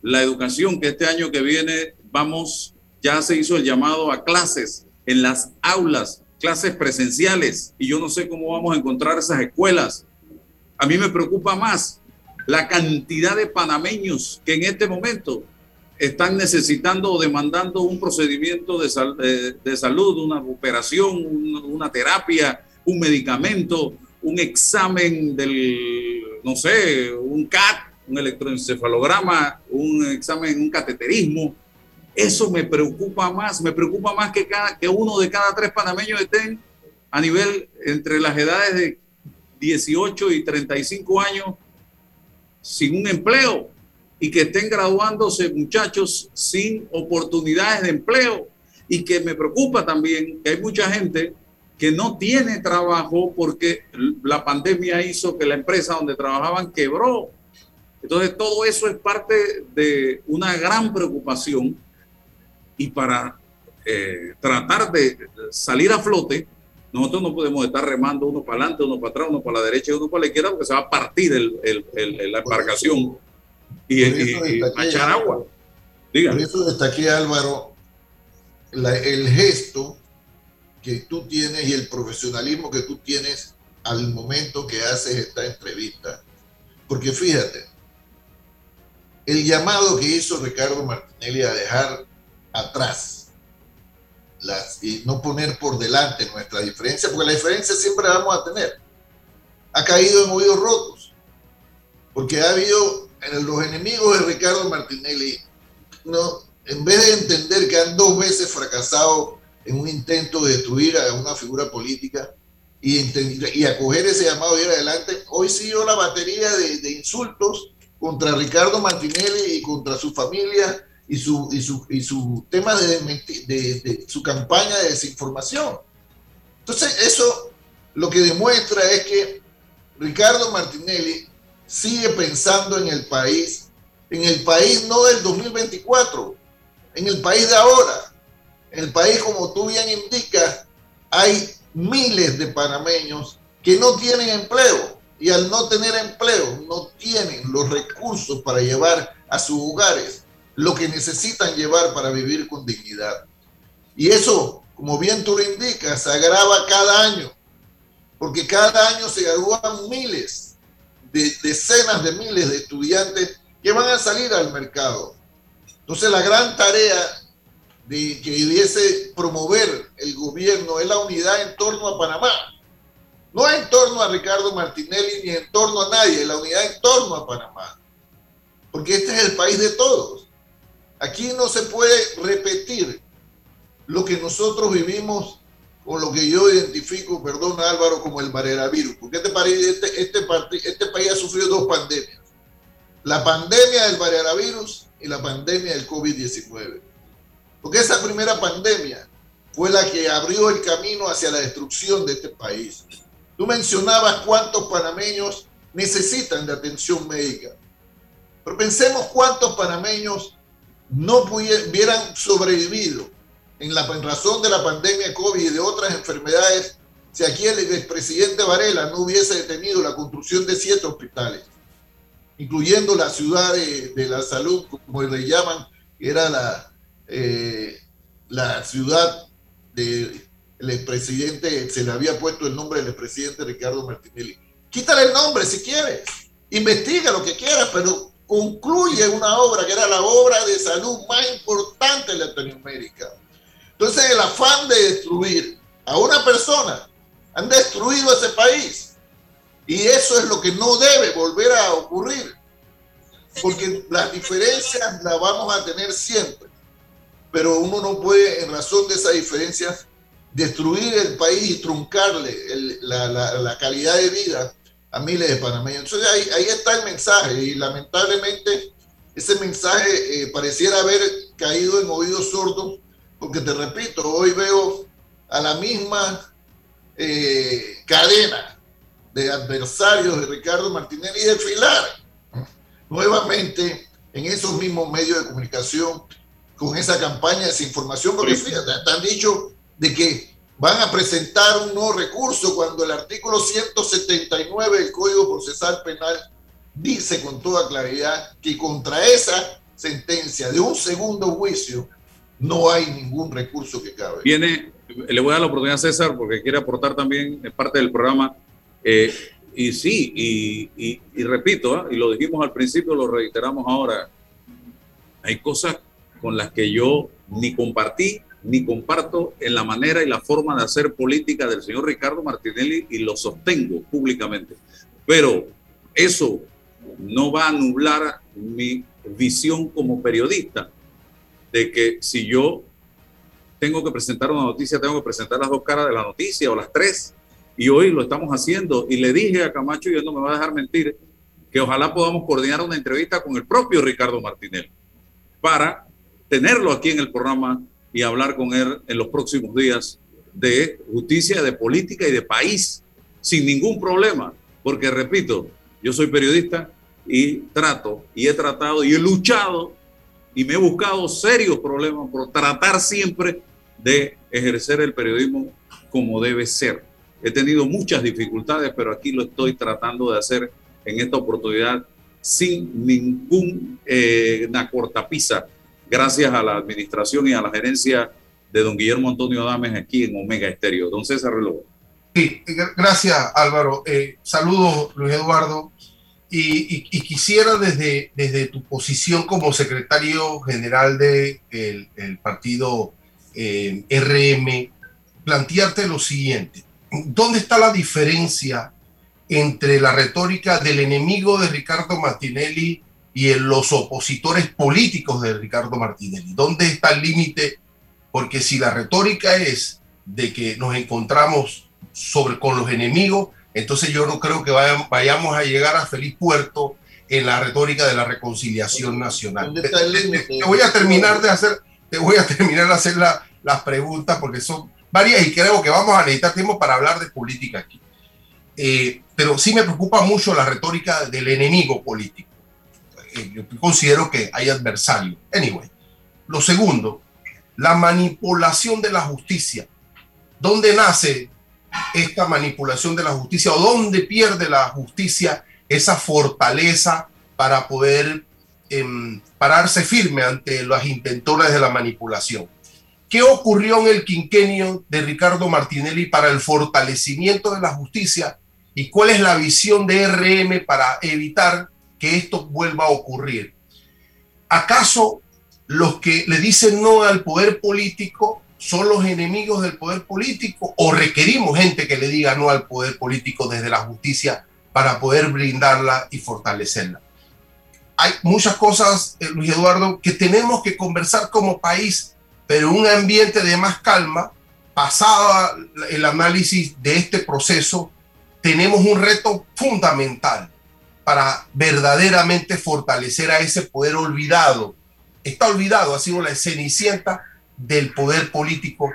la educación que este año que viene vamos, ya se hizo el llamado a clases en las aulas, clases presenciales, y yo no sé cómo vamos a encontrar esas escuelas. A mí me preocupa más la cantidad de panameños que en este momento están necesitando o demandando un procedimiento de, de salud, una operación, una terapia, un medicamento, un examen del, no sé, un CAT, un electroencefalograma, un examen, un cateterismo. Eso me preocupa más, me preocupa más que, cada, que uno de cada tres panameños estén a nivel entre las edades de 18 y 35 años sin un empleo y que estén graduándose muchachos sin oportunidades de empleo y que me preocupa también que hay mucha gente que no tiene trabajo porque la pandemia hizo que la empresa donde trabajaban quebró. Entonces, todo eso es parte de una gran preocupación y para eh, tratar de salir a flote, nosotros no podemos estar remando uno para adelante, uno para atrás, uno para la derecha y uno para la izquierda porque se va a partir el, el, la embarcación y, echar agua. Por eso destaqué, Álvaro, el gesto que tú tienes y el profesionalismo que tú tienes al momento que haces esta entrevista. Porque fíjate, el llamado que hizo Ricardo Martinelli a dejar atrás las, y no poner por delante nuestra diferencia, porque la diferencia siempre la vamos a tener, ha caído en oídos rotos, porque ha habido en los enemigos de Ricardo Martinelli, no, en vez de entender que han dos veces fracasado en un intento de destruir a una figura política y, y acoger ese llamado y ir adelante, hoy siguió la batería de, insultos contra Ricardo Martinelli y contra su familia y su, y su, y su tema de, de, su campaña de desinformación. Entonces, eso lo que demuestra es que Ricardo Martinelli sigue pensando en el país, en el país no del 2024, en el país de ahora, en el país, como tú bien indicas, hay miles de panameños que no tienen empleo y al no tener empleo no tienen los recursos para llevar a sus hogares lo que necesitan llevar para vivir con dignidad. Y eso, como bien tú lo indicas, se agrava cada año, porque cada año se gradúan miles, de, decenas de miles de estudiantes que van a salir al mercado. Entonces la gran tarea de que debiese promover el gobierno es la unidad en torno a Panamá. No en torno a Ricardo Martinelli ni en torno a nadie, la unidad en torno a Panamá. Porque este es el país de todos. Aquí no se puede repetir lo que nosotros vivimos con lo que yo identifico, perdón Álvaro, como el virus. Porque este país, este, este, este país ha sufrido dos pandemias. La pandemia del virus y la pandemia del COVID-19. Porque esa primera pandemia fue la que abrió el camino hacia la destrucción de este país. Tú mencionabas cuántos panameños necesitan de atención médica. Pero pensemos cuántos panameños no hubieran sobrevivido en la razón de la pandemia COVID y de otras enfermedades si aquí el expresidente Varela no hubiese detenido la construcción de siete hospitales, incluyendo la ciudad de, la salud, como le llaman, que era la, eh, la ciudad del expresidente, se le había puesto el nombre del expresidente Ricardo Martinelli. Quítale el nombre si quieres, investiga lo que quieras, pero concluye una obra que era la obra de salud más importante de Latinoamérica. Entonces, el afán de destruir a una persona, han destruido ese país. Y eso es lo que no debe volver a ocurrir. Porque las diferencias las vamos a tener siempre. Pero uno no puede, en razón de esas diferencias, destruir el país y truncarle la, calidad de vida a miles de panameños. Entonces ahí, ahí está el mensaje y lamentablemente ese mensaje eh, pareciera haber caído en oídos sordos porque te repito, hoy veo a la misma eh, cadena de adversarios de Ricardo Martinelli desfilar nuevamente en esos mismos medios de comunicación con esa campaña de desinformación, porque fíjate, te han dicho de que van a presentar un nuevo recurso cuando el artículo 179 del Código Procesal Penal dice con toda claridad que contra esa sentencia de un segundo juicio no hay ningún recurso que cabe. Viene, le voy a dar la oportunidad a César porque quiere aportar también en parte del programa. Eh, y sí, y, y, repito, ¿ah? y lo dijimos al principio, lo reiteramos ahora, hay cosas con las que yo ni compartí ni comparto en la manera y la forma de hacer política del señor Ricardo Martinelli y lo sostengo públicamente. Pero eso no va a nublar mi visión como periodista de que si yo tengo que presentar una noticia, tengo que presentar las dos caras de la noticia o las tres. Y hoy lo estamos haciendo. Y le dije a Camacho, y él no me va a dejar mentir, que ojalá podamos coordinar una entrevista con el propio Ricardo Martinelli para tenerlo aquí en el programa y hablar con él en los próximos días de justicia, de política y de país, sin ningún problema. Porque, repito, yo soy periodista y trato y he tratado y he luchado y me he buscado serios problemas por tratar siempre de ejercer el periodismo como debe ser. He tenido muchas dificultades, pero aquí lo estoy tratando de hacer en esta oportunidad sin ninguna eh, cortapisa, gracias a la administración y a la gerencia de don Guillermo Antonio Dames aquí en Omega Estéreo. Don César Reloj. Sí, gracias Álvaro. Eh, saludos Luis Eduardo. Y, quisiera desde, desde tu posición como secretario general del de partido eh, RM plantearte lo siguiente. ¿Dónde está la diferencia entre la retórica del enemigo de Ricardo Martinelli y los opositores políticos de Ricardo Martinelli? ¿Dónde está el límite? Porque si la retórica es de que nos encontramos sobre, con los enemigos, entonces yo no creo que vayamos a llegar a feliz puerto en la retórica de la reconciliación nacional. Te, voy a terminar de hacer, te voy a terminar de hacer las preguntas porque son varias y creo que vamos a necesitar tiempo para hablar de política aquí. Eh, pero sí me preocupa mucho la retórica del enemigo político. Considero que hay adversario. Anyway, lo segundo, la manipulación de la justicia. ¿Dónde nace esta manipulación de la justicia o dónde pierde la justicia esa fortaleza para poder em, pararse firme ante las intentoras de la manipulación. ¿Qué ocurrió en el quinquenio de Ricardo Martinelli para el fortalecimiento de la justicia y cuál es la visión de RM para evitar que esto vuelva a ocurrir? ¿Acaso los que le dicen no al poder político son los enemigos del poder político o requerimos gente que le diga no al poder político desde la justicia para poder brindarla y fortalecerla. hay muchas cosas, eh, Luis Eduardo, que tenemos que conversar como país, pero un ambiente de más calma, pasado el análisis de este proceso, tenemos un reto fundamental para verdaderamente fortalecer a ese poder olvidado. Está olvidado, ha sido la cenicienta del poder político,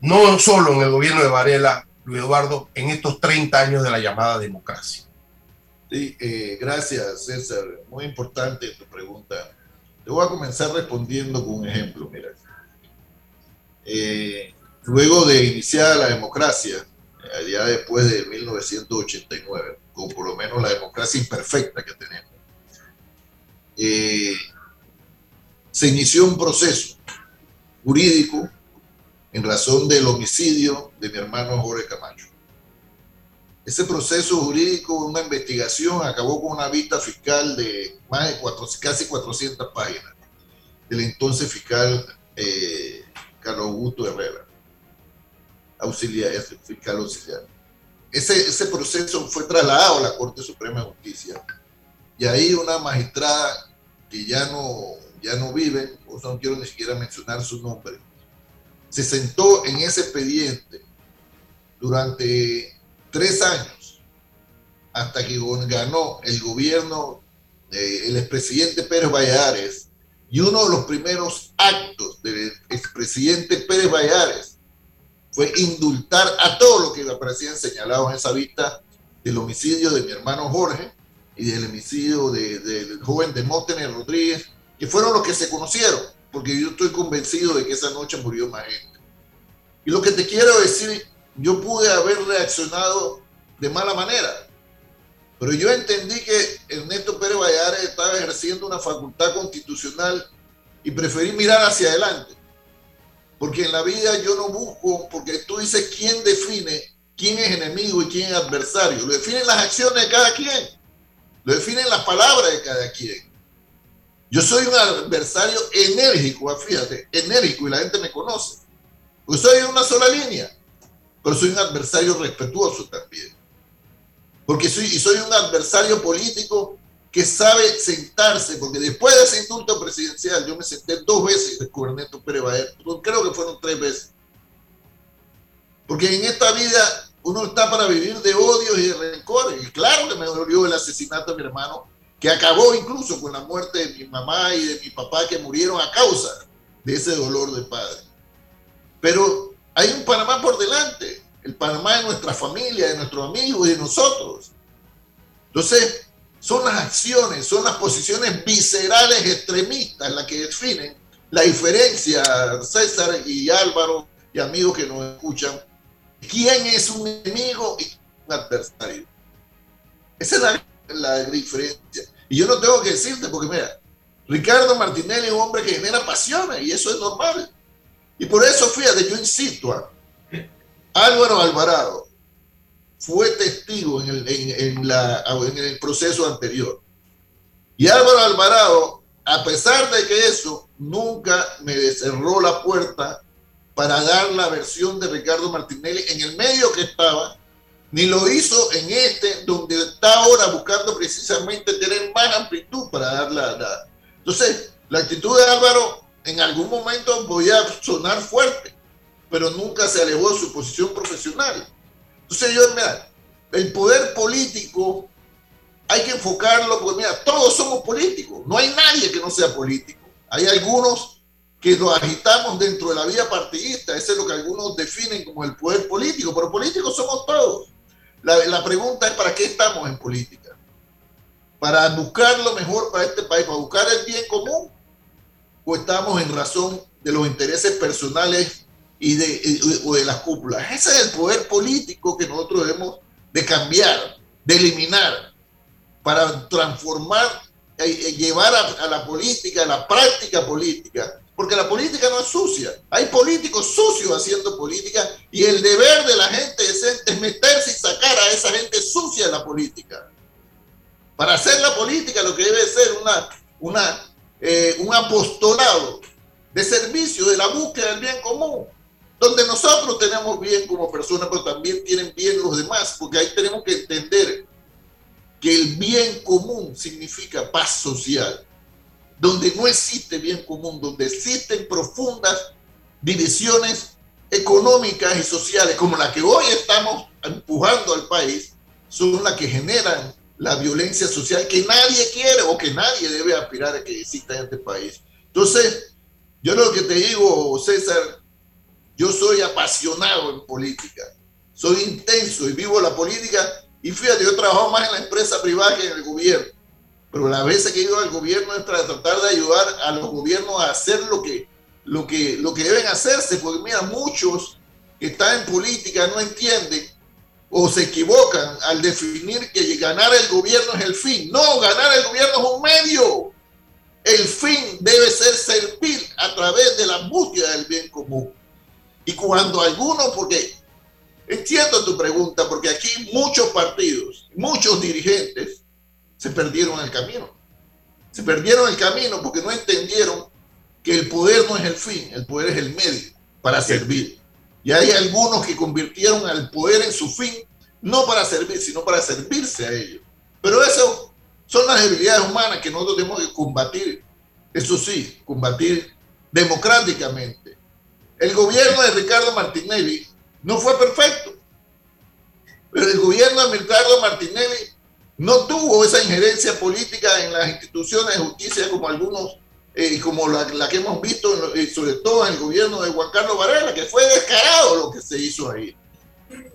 no solo en el gobierno de Varela, Luis Eduardo, en estos 30 años de la llamada democracia. Sí, eh, gracias César. Muy importante tu pregunta. Te voy a comenzar respondiendo con un ejemplo. Mira, eh, luego de iniciar la democracia, ya después de 1989, o por lo menos la democracia imperfecta que tenemos, se inició un proceso jurídico en razón del homicidio de mi hermano Jorge Camacho. Ese proceso jurídico, una investigación, acabó con una vista fiscal de más de cuatro, casi 400 páginas del entonces fiscal eh, Carlos Augusto Herrera, auxiliar, fiscal auxiliar. Ese, ese proceso fue trasladado a la Corte Suprema de Justicia. Y ahí una magistrada que ya no, ya no vive, o no quiero ni siquiera mencionar su nombre, se sentó en ese expediente durante tres años hasta que ganó el gobierno del expresidente Pérez Valladares y uno de los primeros actos del expresidente Pérez Valladares fue indultar a todos los que aparecían señalados en esa vista del homicidio de mi hermano Jorge y del homicidio del joven Demóstenes Rodríguez, que fueron los que se conocieron, porque yo estoy convencido de que esa noche murió más gente. Y lo que te quiero decir yo pude haber reaccionado de mala manera. Pero yo entendí que Ernesto Pérez Valladares estaba ejerciendo una facultad constitucional y preferí mirar hacia adelante. Porque en la vida yo no busco, porque tú dices quién define quién es enemigo y quién es adversario. Lo definen las acciones de cada quien. Lo definen las palabras de cada quien. Yo soy un adversario enérgico, fíjate, enérgico y la gente me conoce. Pues soy una sola línea pero soy un adversario respetuoso también. Porque soy, y soy un adversario político que sabe sentarse, porque después de ese indulto presidencial, yo me senté dos veces con Ernesto Pérez creo que fueron tres veces. Porque en esta vida uno está para vivir de odios y de rencores. Y claro que me dolió el asesinato de mi hermano, que acabó incluso con la muerte de mi mamá y de mi papá que murieron a causa de ese dolor de padre. Pero hay un Panamá por delante, el Panamá de nuestra familia, de nuestros amigos y de nosotros. Entonces, son las acciones, son las posiciones viscerales extremistas las que definen la diferencia, César y Álvaro y amigos que nos escuchan, quién es un enemigo y un adversario. Esa es la, la diferencia. Y yo no tengo que decirte, porque mira, Ricardo Martinelli es un hombre que genera pasiones y eso es normal. Y por eso, fíjate, yo insisto, a Álvaro Alvarado fue testigo en el, proceso anterior. Y Álvaro Alvarado, a pesar de que eso, nunca me cerró la puerta para dar la versión de Ricardo Martinelli en el medio que estaba, ni lo hizo en este, donde está ahora buscando precisamente tener más amplitud para dar la... la... Entonces, la actitud de Álvaro en algún momento voy a sonar fuerte, pero nunca se alejó de su posición profesional. Entonces yo, mira, el poder político hay que enfocarlo, porque mira, todos somos políticos, no hay nadie que no sea político. Hay algunos que lo agitamos dentro de la vida partidista, eso es lo que algunos definen como el poder político, pero políticos somos todos. La, la pregunta es, ¿para qué estamos en política? Para buscar lo mejor para este país, para buscar el bien común o estamos en razón de los intereses personales y de, o de las cúpulas. Ese es el poder político que nosotros debemos de cambiar, de eliminar, para transformar, eh, eh, llevar a, la política, a la práctica política, porque la política no es sucia. Hay políticos sucios haciendo política y el deber de la gente es meterse y sacar a esa gente sucia de la política. Para hacer la política lo que debe ser una, una eh, un apostolado de servicio, de la búsqueda del bien común, donde nosotros tenemos bien como personas, pero también tienen bien los demás, porque ahí tenemos que entender que el bien común significa paz social, donde no existe bien común, donde existen profundas divisiones económicas y sociales como la que hoy estamos empujando al país, son las que generan la violencia social que nadie quiere o que nadie debe aspirar a que exista en este país. Entonces, yo lo que te digo, César, yo soy apasionado en política, soy intenso y vivo la política. Y fíjate, yo trabajo más en la empresa privada que en el gobierno. Pero la veces que he ido al gobierno es para tratar de ayudar a los gobiernos a hacer lo que, lo que, lo que deben hacerse. Porque mira, muchos que están en política no entienden o se equivocan al definir que ganar el gobierno es el fin. No, ganar el gobierno es un medio. El fin debe ser servir a través de la búsqueda del bien común. Y cuando algunos, porque entiendo tu pregunta, porque aquí muchos partidos, muchos dirigentes se perdieron el camino. Se perdieron el camino porque no entendieron que el poder no es el fin, el poder es el medio para servir. Y hay algunos que convirtieron al poder en su fin, no para servir, sino para servirse a ellos. Pero eso son las debilidades humanas que nosotros tenemos que combatir. Eso sí, combatir democráticamente. El gobierno de Ricardo Martinelli no fue perfecto, pero el gobierno de Ricardo Martinelli no tuvo esa injerencia política en las instituciones de justicia como algunos eh, como la, que hemos visto, eh, sobre todo en el gobierno de Juan Carlos Varela, que fue descarado lo que se hizo ahí.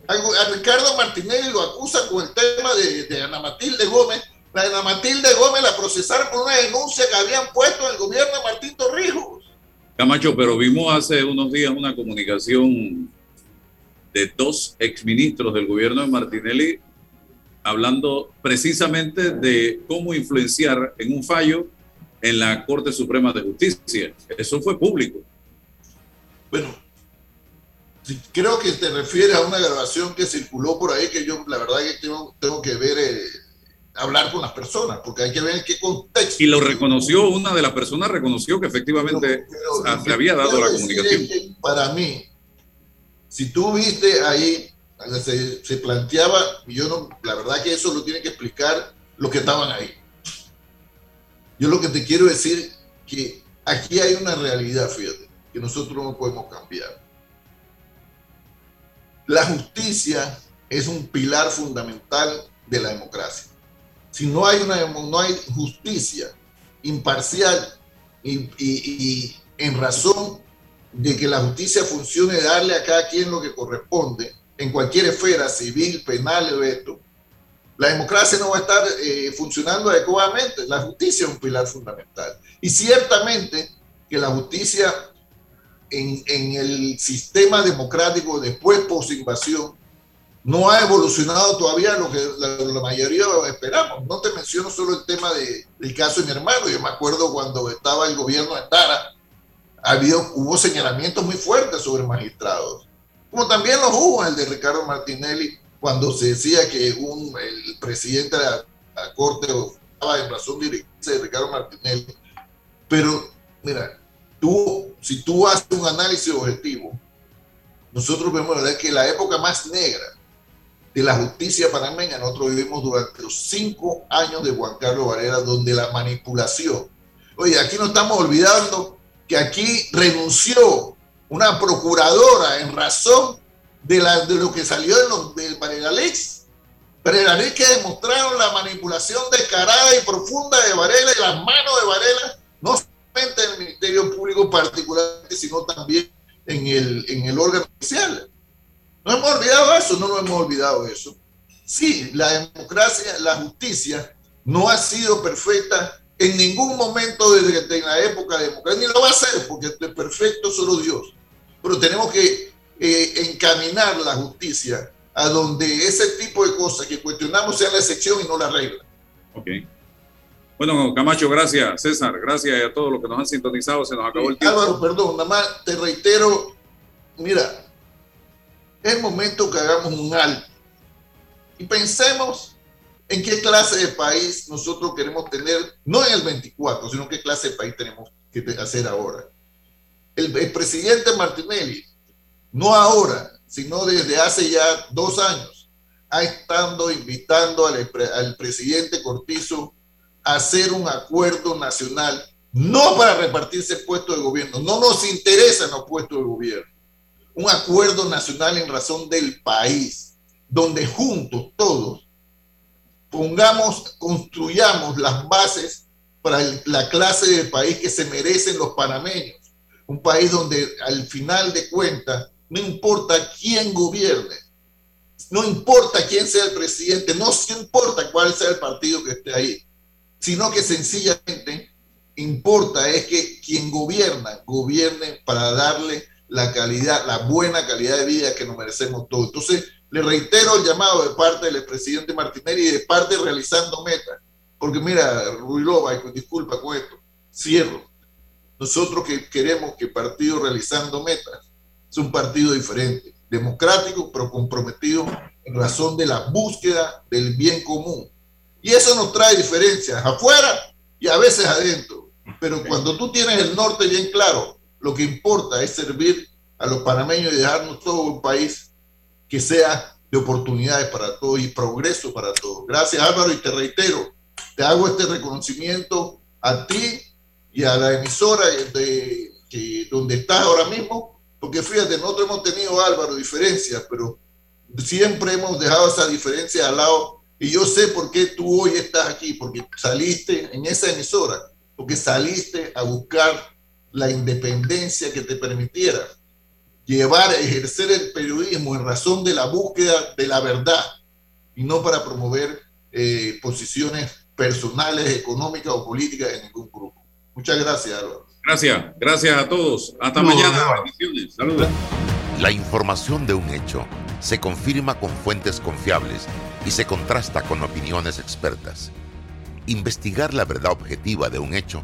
A, Ricardo Martinelli lo acusan con el tema de, de, Ana Matilde Gómez. La Ana Matilde Gómez la procesaron por una denuncia que habían puesto en el gobierno de Martín Torrijos. Camacho, pero vimos hace unos días una comunicación de dos exministros del gobierno de Martinelli hablando precisamente de cómo influenciar en un fallo en la Corte Suprema de Justicia. Eso fue público. Bueno, creo que te refieres a una grabación que circuló por ahí que yo la verdad que tengo, que ver, eh, hablar con las personas, porque hay que ver en qué contexto. Y lo reconoció, una de las personas reconoció que efectivamente pero, pero, se había dado la comunicación. Para mí, si tú viste ahí, se, se planteaba, y yo no, la verdad que eso lo tiene que explicar los que estaban ahí yo lo que te quiero decir que aquí hay una realidad, fíjate, que nosotros no podemos cambiar. La justicia es un pilar fundamental de la democracia. Si no hay, una, no hay justicia imparcial y, y, y en razón de que la justicia funcione, darle a cada quien lo que corresponde, en cualquier esfera, civil, penal, esto, la democracia no va a estar eh, funcionando adecuadamente. La justicia es un pilar fundamental. Y ciertamente que la justicia en, en el sistema democrático después post-invasión no ha evolucionado todavía lo que la, la, mayoría esperamos. No te menciono solo el tema de, del caso de mi hermano. Yo me acuerdo cuando estaba el gobierno de Tara, había, hubo señalamientos muy fuertes sobre magistrados, como también los hubo el de Ricardo Martinelli cuando se decía que un, el presidente de la, la Corte estaba en razón de Ricardo Martinelli. Pero, mira, tú, si tú haces un análisis objetivo, nosotros vemos ¿verdad? que la época más negra de la justicia panameña, nosotros vivimos durante los cinco años de Juan Carlos Varela, donde la manipulación. Oye, aquí no estamos olvidando que aquí renunció una procuradora en razón de, la, de lo que salió de, los, de Varela Lex. Varela Lex que demostraron la manipulación descarada y profunda de Varela y las manos de Varela, no solamente en el Ministerio Público particularmente, sino también en el, en el órgano oficial. No hemos olvidado eso, no nos hemos olvidado eso. Sí, la democracia, la justicia no ha sido perfecta en ningún momento desde, desde la época democrática, ni lo va a ser, porque es perfecto solo Dios. Pero tenemos que eh, encaminar la justicia a donde ese tipo de cosas que cuestionamos sea la excepción y no la regla. Ok. Bueno, Camacho, gracias. César, gracias a todos los que nos han sintonizado. Se nos acabó el tiempo. Álvaro, perdón, nada más te reitero, mira, es momento que hagamos un alto y pensemos en qué clase de país nosotros queremos tener, no en el 24, sino qué clase de país tenemos que hacer ahora. El, presidente Martinelli no ahora, sino desde hace ya dos años, ha estado invitando al, al presidente Cortizo a hacer un acuerdo nacional, no para repartirse puestos de gobierno, no nos interesan los puestos de gobierno, un acuerdo nacional en razón del país, donde juntos todos pongamos, construyamos las bases para la clase de país que se merecen los panameños. Un país donde al final de cuentas no importa quién gobierne, no importa quién sea el presidente, no importa cuál sea el partido que esté ahí, sino que sencillamente importa es que quien gobierna, gobierne para darle la calidad, la buena calidad de vida que nos merecemos todos. Entonces, le reitero el llamado de parte del presidente Martinelli y de parte realizando metas. Porque mira, Ruilova, disculpa con esto, cierro. Nosotros que queremos que partido realizando metas es un partido diferente, democrático, pero comprometido en razón de la búsqueda del bien común. Y eso nos trae diferencias afuera y a veces adentro. Pero cuando tú tienes el norte bien claro, lo que importa es servir a los panameños y dejarnos todo un país que sea de oportunidades para todos y progreso para todos. Gracias Álvaro y te reitero, te hago este reconocimiento a ti y a la emisora de, donde estás ahora mismo, porque fíjate, nosotros hemos tenido Álvaro diferencias, pero siempre hemos dejado esa diferencia al lado y yo sé por qué tú hoy estás aquí, porque saliste en esa emisora, porque saliste a buscar la independencia que te permitiera llevar, ejercer el periodismo en razón de la búsqueda de la verdad y no para promover eh, posiciones personales, económicas o políticas en ningún grupo. Muchas gracias, Álvaro. Gracias, gracias a todos. Hasta mañana. Saludos. La información de un hecho se confirma con fuentes confiables y se contrasta con opiniones expertas. Investigar la verdad objetiva de un hecho